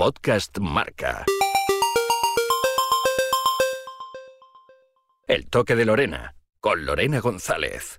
Podcast Marca. El toque de Lorena, con Lorena González.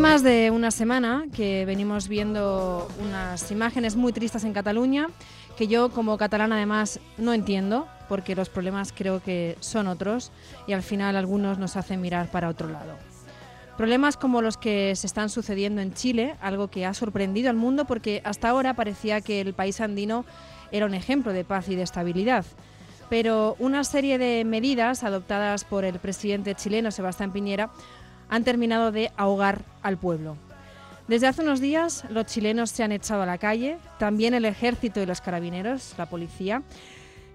Más de una semana que venimos viendo unas imágenes muy tristes en Cataluña, que yo como catalana además no entiendo, porque los problemas creo que son otros y al final algunos nos hacen mirar para otro lado. Problemas como los que se están sucediendo en Chile, algo que ha sorprendido al mundo porque hasta ahora parecía que el país andino era un ejemplo de paz y de estabilidad. Pero una serie de medidas adoptadas por el presidente chileno Sebastián Piñera han terminado de ahogar al pueblo. Desde hace unos días los chilenos se han echado a la calle, también el ejército y los carabineros, la policía,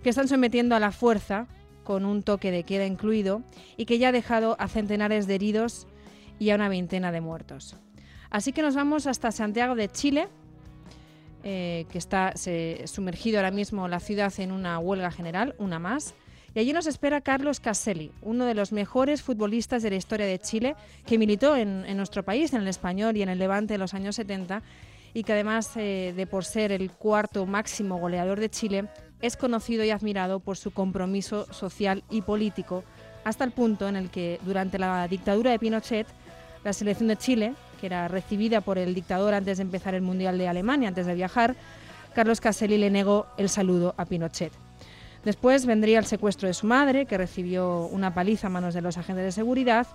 que están sometiendo a la fuerza, con un toque de queda incluido, y que ya ha dejado a centenares de heridos y a una veintena de muertos. Así que nos vamos hasta Santiago de Chile, eh, que está se- sumergido ahora mismo la ciudad en una huelga general, una más. Y allí nos espera Carlos Caselli, uno de los mejores futbolistas de la historia de Chile, que militó en, nuestro país, en el español y en el Levante en los años 70, y que además eh, de por ser el cuarto máximo goleador de Chile, es conocido y admirado por su compromiso social y político, hasta el punto en el que durante la dictadura de Pinochet, la selección de Chile, que era recibida por el dictador antes de empezar el Mundial de Alemania, antes de viajar, Carlos Caselli le negó el saludo a Pinochet. Después vendría el secuestro de su madre, que recibió una paliza a manos de los agentes de seguridad.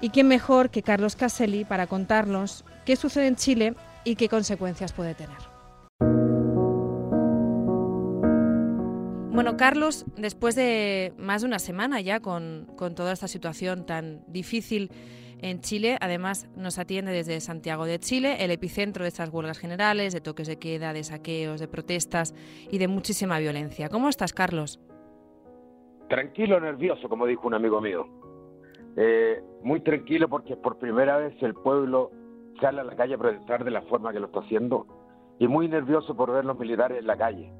¿Y quién mejor que Carlos Caselli para contarnos qué sucede en Chile y qué consecuencias puede tener? Bueno, Carlos, después de más de una semana ya con, con toda esta situación tan difícil en Chile, además nos atiende desde Santiago de Chile, el epicentro de estas huelgas generales, de toques de queda, de saqueos, de protestas y de muchísima violencia. ¿Cómo estás, Carlos? Tranquilo, nervioso, como dijo un amigo mío. Eh, muy tranquilo porque por primera vez el pueblo sale a la calle a protestar de la forma que lo está haciendo. Y muy nervioso por ver los militares en la calle,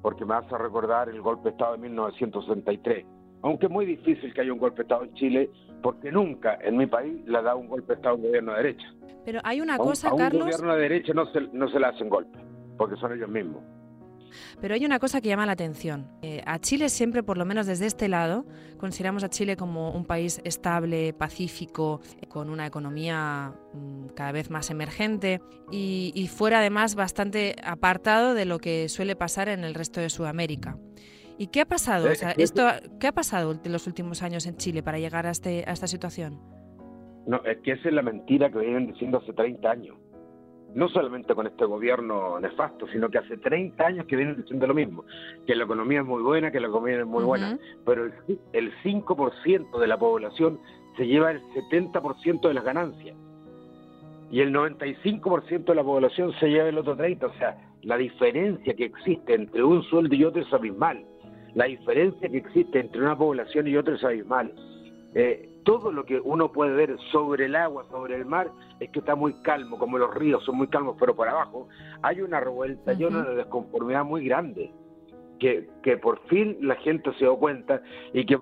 porque me hace recordar el golpe de Estado de 1963. Aunque es muy difícil que haya un golpe de Estado en Chile, porque nunca en mi país le ha dado un golpe de Estado a un gobierno de derecha. Pero hay una A un- cosa, a un Carlos, gobierno de derecha no se, no se le hacen golpes, porque son ellos mismos. pero hay una cosa que llama la atención. Eh, a Chile siempre, por lo menos desde este lado, consideramos a Chile como un país estable, pacífico, con una economía mm, cada vez más emergente y, y fuera además bastante apartado de lo que suele pasar en el resto de Sudamérica. ¿Y qué ha pasado? O sea, Eh, esto, ¿Qué ha pasado en los últimos años en Chile para llegar a, este, a esta situación? No, es que esa es la mentira que vienen diciendo hace 30 años. No solamente con este gobierno nefasto, sino que hace 30 años que vienen diciendo lo mismo, que la economía es muy buena, que la economía es muy buena, Ujú. pero el, el 5% de la población se lleva el 70% de las ganancias y el 95% de la población se lleva el otro 30%, o sea, la diferencia que existe entre un sueldo y otro es abismal, la diferencia que existe entre una población y otra es abismal. Eh, todo lo que uno puede ver sobre el agua, sobre el mar, es que está muy calmo, como los ríos son muy calmos, pero por abajo hay una revuelta y una desconformidad muy grande, que, que por fin la gente se dio cuenta y que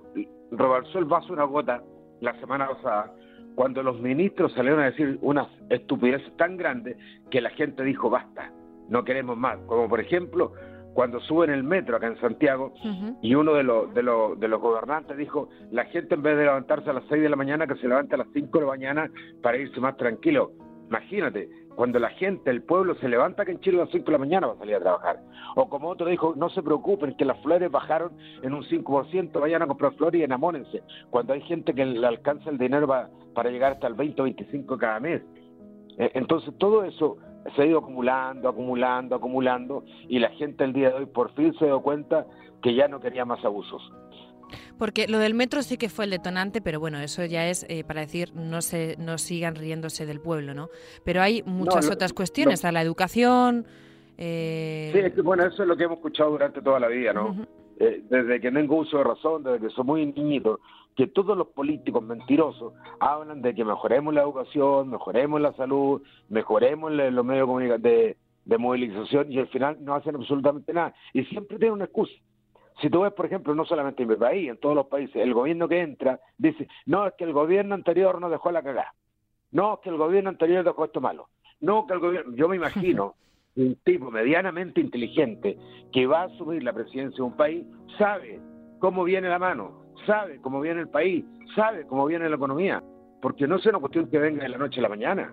rebalsó el vaso una gota la semana pasada, cuando los ministros salieron a decir unas estupideces tan grandes que la gente dijo basta, no queremos más, como por ejemplo cuando suben el metro acá en Santiago y uno de los, de los, de los gobernantes dijo, la gente en vez de levantarse a las 6 de la mañana, que se levante a las 5 de la mañana para irse más tranquilo. Imagínate, cuando la gente, el pueblo se levanta que en Chile a las 5 de la mañana va a salir a trabajar. O como otro dijo, no se preocupen, que las flores bajaron en un 5%, vayan a comprar flores y enamórense. Cuando hay gente que le alcanza el dinero pa- para llegar hasta el 20 o 25 cada mes. Eh, Entonces todo eso se ha ido acumulando, acumulando, acumulando y la gente el día de hoy por fin se dio cuenta que ya no quería más abusos. Porque lo del metro sí que fue el detonante, pero bueno, eso ya es eh, para decir no se no sigan riéndose del pueblo, ¿no? Pero hay muchas otras cuestiones, a la educación. eh, Sí, es que bueno, eso es lo que hemos escuchado durante toda la vida, ¿no? Eh, desde que tengo uso de razón, desde que soy muy niñito, que todos los políticos mentirosos hablan de que mejoremos la educación, mejoremos la salud, mejoremos los medios de, de movilización y al final no hacen absolutamente nada. Y siempre tienen una excusa. Si tú ves, por ejemplo, no solamente en mi país, en todos los países, el gobierno que entra dice, no, es que el gobierno anterior nos dejó la cagada. No, es que el gobierno anterior dejó esto malo. No, que el gobierno... Yo me imagino un tipo medianamente inteligente que va a asumir la presidencia de un país, sabe cómo viene la mano, sabe cómo viene el país, sabe cómo viene la economía, porque no es una cuestión que venga de la noche a la mañana.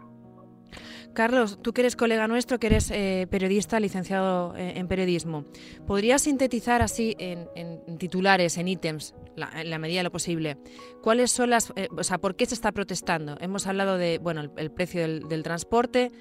Carlos, tú que eres colega nuestro, que eres eh, periodista, licenciado eh, en periodismo, ¿podrías sintetizar así en, en titulares, en ítems, la- en la medida de lo posible, cuáles son las, eh, o sea, por qué se está protestando? Hemos hablado de, bueno, el, el precio del, del transporte.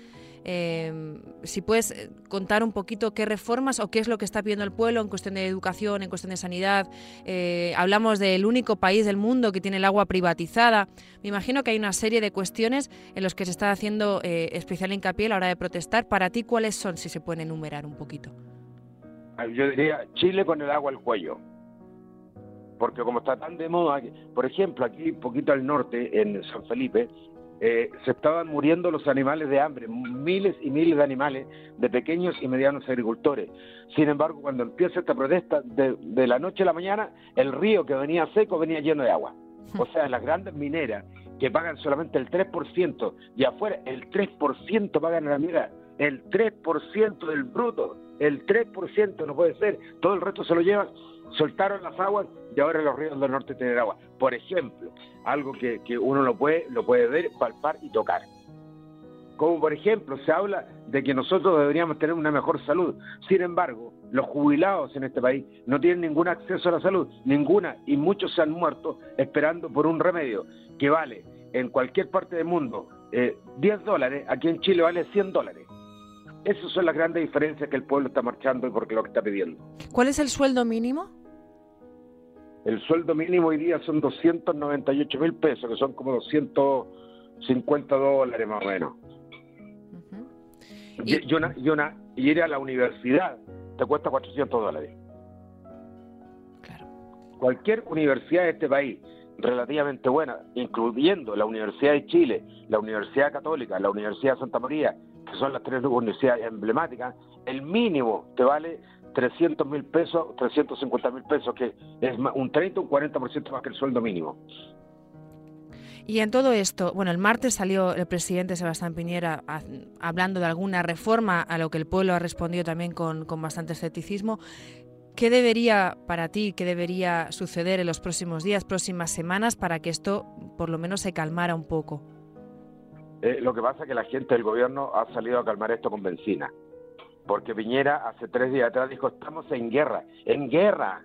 Eh, si puedes eh, contar un poquito qué reformas o qué es lo que está pidiendo el pueblo en cuestión de educación, en cuestión de sanidad. Eh, hablamos del único país del mundo que tiene el agua privatizada. Me imagino que hay una serie de cuestiones en los que se está haciendo eh, especial hincapié a la hora de protestar. Para ti, ¿cuáles son, si se pueden enumerar un poquito? Yo diría Chile con el agua al cuello. Porque como está tan de moda, por ejemplo, aquí poquito al norte, en San Felipe, eh, se estaban muriendo los animales de hambre, miles y miles de animales de pequeños y medianos agricultores. Sin embargo, cuando empieza esta protesta, de, de la noche a la mañana, el río que venía seco venía lleno de agua. O sea, las grandes mineras que pagan solamente el 3%, y afuera el 3% pagan a la minera, el 3% del bruto, el 3% no puede ser, todo el resto se lo llevan, soltaron las aguas y ahora los ríos del norte tienen agua. Por ejemplo, algo que, que uno lo puede, lo puede ver, palpar y tocar. Como por ejemplo, se habla de que nosotros deberíamos tener una mejor salud. Sin embargo, los jubilados en este país no tienen ningún acceso a la salud, ninguna, y muchos se han muerto esperando por un remedio que vale en cualquier parte del mundo eh, 10 dólares, aquí en Chile vale 100 dólares. Esas son las grandes diferencias que el pueblo está marchando y porque lo que está pidiendo. ¿Cuál es el sueldo mínimo? El sueldo mínimo hoy día son 298 mil pesos, que son como 250 dólares más o menos. Ujú. Y, y una, y, una, y ir a la universidad te cuesta 400 dólares. Claro. Cualquier universidad de este país relativamente buena, incluyendo la Universidad de Chile, la Universidad Católica, la Universidad de Santa María, que son las tres universidades emblemáticas, el mínimo te vale 300 mil pesos, 350 mil pesos, que es un 30 o un 40% más que el sueldo mínimo. Y en todo esto, bueno, el martes salió el presidente Sebastián Piñera a- hablando de alguna reforma a lo que el pueblo ha respondido también con, con bastante escepticismo. ¿Qué debería para ti, qué debería suceder en los próximos días, próximas semanas, para que esto por lo menos se calmara un poco? Eh, lo que pasa es que la gente del gobierno ha salido a calmar esto con benzina. Porque Piñera hace tres días atrás dijo, estamos en guerra, en guerra.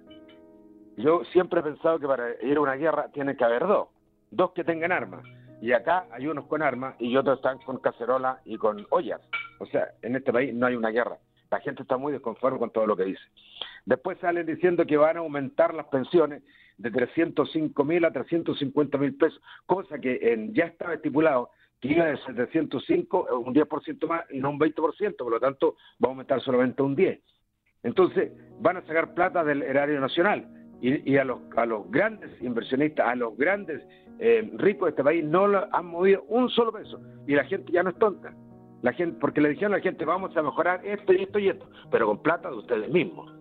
Yo siempre he pensado que para ir a una guerra tiene que haber dos, dos que tengan armas. Y acá hay unos con armas y otros están con cacerola y con ollas. O sea, en este país no hay una guerra. La gente está muy desconforme con todo lo que dice. Después salen diciendo que van a aumentar las pensiones de 305 mil a 350 mil pesos, cosa que en- ya estaba estipulado iba de 705 a un 10% más y no un 20%, por lo tanto va a aumentar solamente un 10%. Entonces van a sacar plata del erario nacional y, y a, los, a los grandes inversionistas, a los grandes eh, ricos de este país no han movido un solo peso y la gente ya no es tonta. La gente, porque le dijeron a la gente vamos a mejorar esto y esto y esto, pero con plata de ustedes mismos.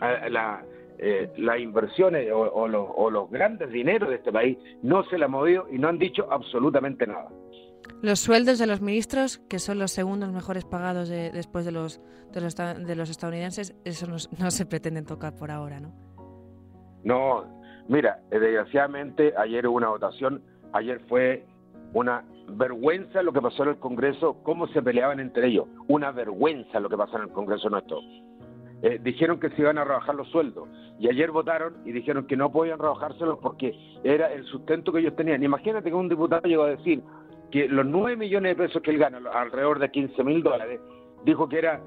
La, eh, las inversiones o, los, o los grandes dineros de este país no se le han movido y no han dicho absolutamente nada. Los sueldos de los ministros, que son los segundos mejores pagados de- después de los, de, los, de los estadounidenses, eso no se pretenden tocar por ahora, ¿no? No, mira, eh, desgraciadamente ayer hubo una votación, ayer fue una vergüenza lo que pasó en el Congreso, cómo se peleaban entre ellos, una vergüenza lo que pasó en el Congreso nuestro. Eh, dijeron que se iban a rebajar los sueldos y ayer votaron y dijeron que no podían rebajárselos porque era el sustento que ellos tenían. Imagínate que un diputado llegó a decir que los 9 millones de pesos que él gana, alrededor de 15 mil dólares, dijo que era,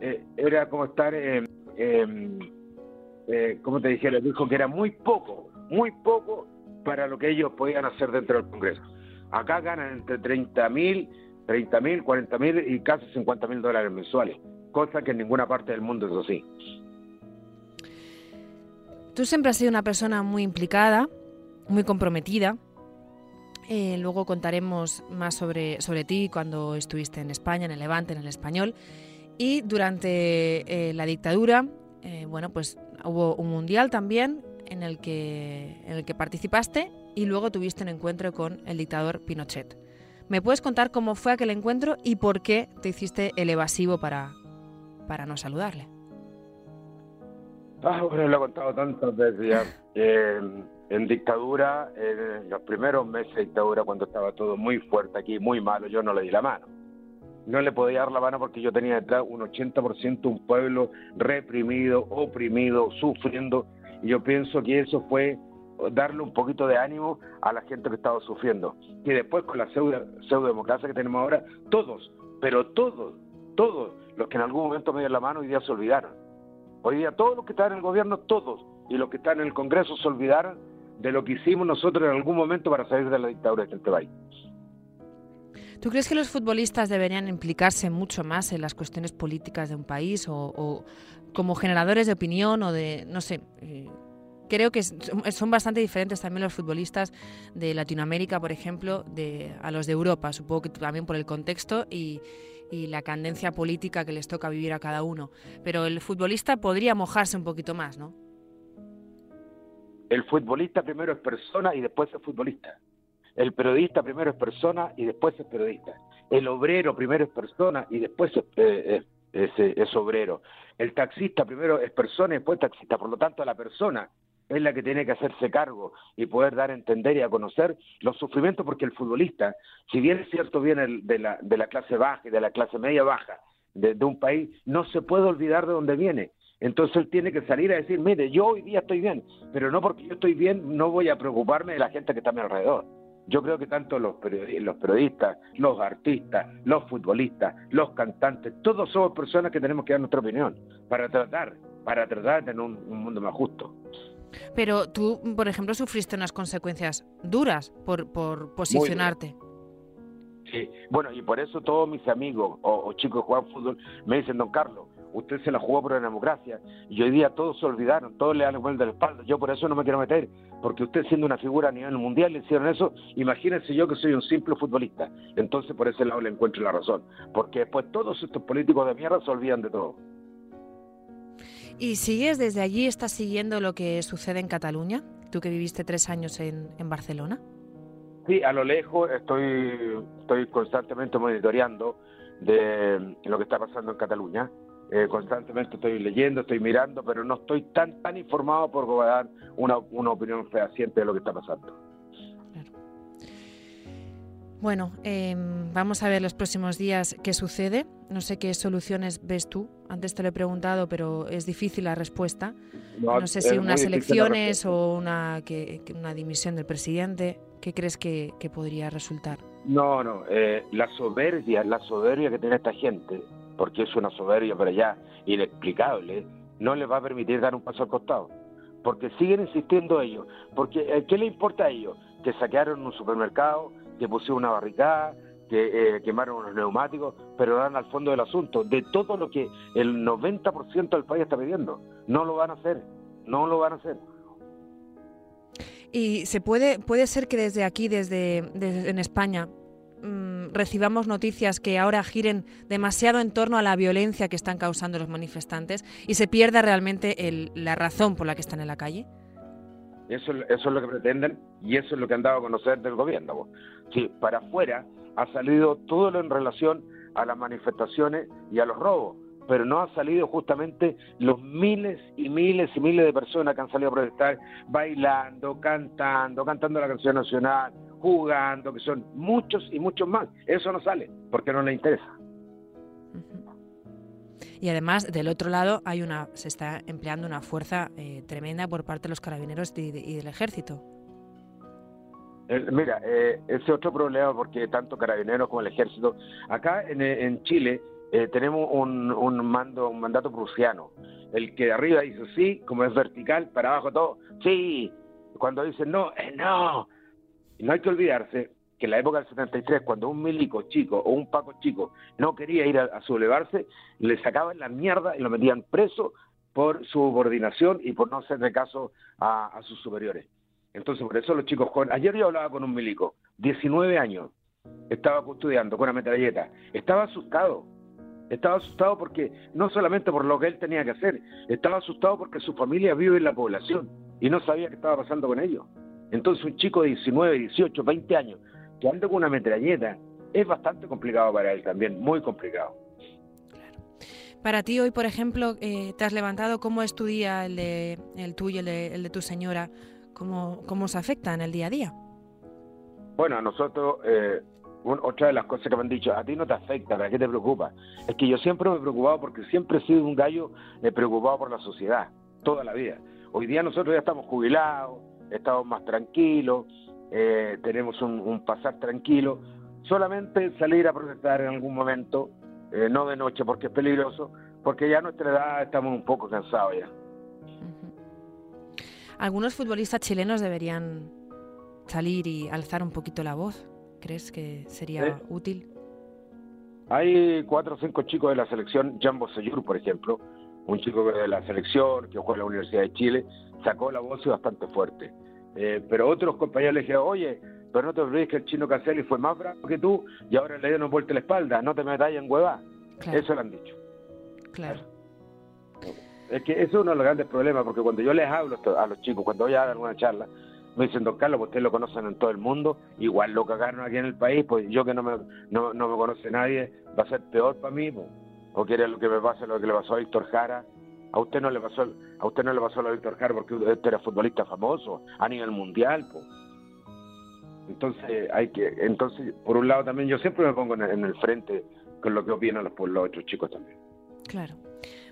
eh, era como estar, eh, eh, como te dijera, dijo que era muy poco, muy poco para lo que ellos podían hacer dentro del Congreso. Acá ganan entre 30 mil, 30 mil, 40 mil y casi 50 mil dólares mensuales, cosa que en ninguna parte del mundo es así. Tú siempre has sido una persona muy implicada, muy comprometida. Eh, luego contaremos más sobre, sobre ti cuando estuviste en España, en el Levante, en el español. Y durante eh, la dictadura, eh, bueno, pues hubo un mundial también en el, que, en el que participaste y luego tuviste un encuentro con el dictador Pinochet. ¿Me puedes contar cómo fue aquel encuentro y por qué te hiciste el evasivo para, para no saludarle? Ah, bueno, lo he contado tantas veces ya. En dictadura, en los primeros meses de dictadura, cuando estaba todo muy fuerte aquí, muy malo, yo no le di la mano. No le podía dar la mano porque yo tenía detrás un 80% un pueblo reprimido, oprimido, sufriendo. Y yo pienso que eso fue darle un poquito de ánimo a la gente que estaba sufriendo. Y después con la pseudo, que tenemos ahora, todos, pero todos, todos los que en algún momento me dieron la mano hoy día se olvidaron Hoy día todos los que están en el gobierno, todos, y los que están en el Congreso se olvidaron de lo que hicimos nosotros en algún momento para salir de la dictadura de este. ¿Tú crees que los futbolistas deberían implicarse mucho más en las cuestiones políticas de un país o, como generadores de opinión o de, no sé, eh, creo que son bastante diferentes también los futbolistas de Latinoamérica, por ejemplo, de, a los de Europa, supongo que también por el contexto y, y la candencia política que les toca vivir a cada uno. Pero el futbolista podría mojarse un poquito más, ¿no? El futbolista primero es persona y después es futbolista. El periodista primero es persona y después es periodista. El obrero primero es persona y después es, eh, es obrero. El taxista primero es persona y después taxista. Por lo tanto, la persona es la que tiene que hacerse cargo y poder dar a entender y a conocer los sufrimientos, porque el futbolista, si bien es cierto viene de la, de la clase baja y de la clase media baja de, un país, no se puede olvidar de dónde viene. Entonces él tiene que salir a decir, mire, yo hoy día estoy bien, pero no porque yo estoy bien, no voy a preocuparme de la gente que está a mi alrededor. Yo creo que tanto los periodistas, los artistas, los futbolistas, los cantantes, todos somos personas que tenemos que dar nuestra opinión para tratar, para tratar de tener un mundo más justo. Pero tú, por ejemplo, sufriste unas consecuencias duras por, por posicionarte. Sí, bueno, y por eso todos mis amigos o, chicos que juegan fútbol me dicen, don Carlos, usted se la jugó por la democracia y hoy día todos se olvidaron, todos le dan el vuelta de la espalda. Yo por eso no me quiero meter, porque usted siendo una figura a nivel mundial le hicieron eso, imagínense yo que soy un simple futbolista. Entonces por ese lado le encuentro la razón, porque después todos estos políticos de mierda se olvidan de todo. ¿Y sigues desde allí, estás siguiendo lo que sucede en Cataluña? Tú que viviste tres años en, Barcelona. Sí, a lo lejos estoy, estoy constantemente monitoreando de lo que está pasando en Cataluña. Eh, constantemente estoy leyendo, estoy mirando, pero no estoy tan tan informado por dar una, una opinión fehaciente de lo que está pasando. Bueno, em, vamos a ver los próximos días qué sucede. No sé qué soluciones ves tú. Antes te lo he preguntado, pero es difícil la respuesta. No, sé si unas elecciones o una, que, una dimisión del presidente. ¿Qué crees que, podría resultar? No, no. Eh, la soberbia, la soberbia que tiene esta gente, porque es una soberbia para allá inexplicable, no le va a permitir dar un paso al costado. Porque siguen insistiendo ellos. Porque eh, ¿qué le importa a ellos? Que saquearon un supermercado, que pusieron una barricada, que eh, quemaron unos neumáticos, pero dan al fondo del asunto, de todo lo que el 90% del país está pidiendo. No lo van a hacer, no lo van a hacer. Y se puede, puede ser que desde aquí, desde, en España, mm, recibamos noticias que ahora giren demasiado en torno a la violencia que están causando los manifestantes y se pierda realmente el, la razón por la que están en la calle. Eso, eso es lo que pretenden y eso es lo que han dado a conocer del gobierno. Sí, para afuera ha salido todo lo en relación a las manifestaciones y a los robos, pero no ha salido justamente los miles y miles y miles de personas que han salido a protestar bailando, cantando, cantando la canción nacional, jugando, que son muchos y muchos más. Eso no sale porque no les interesa. Y además, del otro lado, hay una, se está empleando una fuerza eh, tremenda por parte de los carabineros y del ejército. Eh, Mira, eh, ese es otro problema porque tanto carabineros como el ejército, acá en, eh, en Chile eh, tenemos un, un mando, un mandato prusiano. El que de arriba dice sí, como es vertical, para abajo todo, sí. Cuando dicen no, es no. Y no hay que olvidarse que en la época del 73, cuando un milico chico o un paco chico no quería ir a, sublevarse, le sacaban la mierda y lo metían preso por subordinación y por no hacerle caso a, sus superiores. Entonces, por eso los chicos. Ayer yo hablaba con un milico, 19 años, estaba custodiando con una metralleta. Estaba asustado. Estaba asustado porque, no solamente por lo que él tenía que hacer, estaba asustado porque su familia vive en la población y no sabía qué estaba pasando con ellos. Entonces, un chico de 19, 18, 20 años que anda con una metralleta es bastante complicado para él también, muy complicado. Para ti hoy, por ejemplo, eh, te has levantado, ¿cómo es tu día, el, de, el tuyo, el de, el de tu señora? ¿Cómo, ¿Cómo se afecta en el día a día? Bueno, a nosotros, eh, un- otra de las cosas que me han dicho, a ti no te afecta, ¿para qué te preocupa? Es que yo siempre me he preocupado porque siempre he sido un gallo eh, preocupado por la sociedad, toda la vida. Hoy día nosotros ya estamos jubilados, estamos más tranquilos, eh, tenemos un, un pasar tranquilo. Solamente salir a protestar en algún momento, eh, no de noche porque es peligroso, porque ya a nuestra edad estamos un poco cansados ya. Algunos futbolistas chilenos deberían salir y alzar un poquito la voz. ¿Crees que sería Eh, útil? Hay cuatro o cinco chicos de la selección, Jambo Seyur, por ejemplo, un chico de la selección que juega en la Universidad de Chile, sacó la voz y bastante fuerte. Eh, pero otros compañeros le dijeron, oye, pero no te olvides que el chino Caselli fue más bravo que tú y ahora le dieron vuelta la espalda, no te metas en hueva. Claro, Eso le han dicho. claro. Es que eso es uno de los grandes problemas, porque cuando yo les hablo a los chicos, cuando voy a dar alguna charla, me dicen, don Carlos, pues ustedes lo conocen en todo el mundo, igual lo cagaron aquí en el país, pues yo que no me, no, no me conoce nadie, va a ser peor para mí, pues. o quiere lo que me pase lo que le pasó a Víctor Jara. A usted no le pasó, a usted no le pasó lo a Víctor Jara porque usted era futbolista famoso a nivel mundial, pues. Entonces hay que, entonces por un lado también yo siempre me pongo en el, en el frente con lo que opinan los, los otros chicos también. Claro.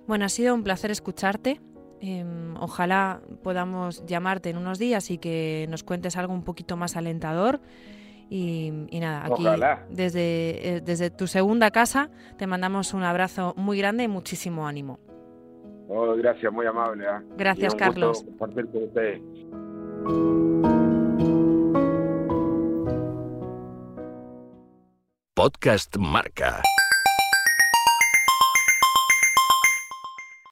Bueno, ha sido un placer escucharte. Em, ojalá podamos llamarte en unos días y que nos cuentes algo un poquito más alentador. Y, y nada, aquí Ojalá. desde, eh, desde tu segunda casa te mandamos un abrazo muy grande y muchísimo ánimo. Oh, gracias, muy amable. ¿ah? Gracias, gusto Carlos. compartir con ustedes. Podcast Marca.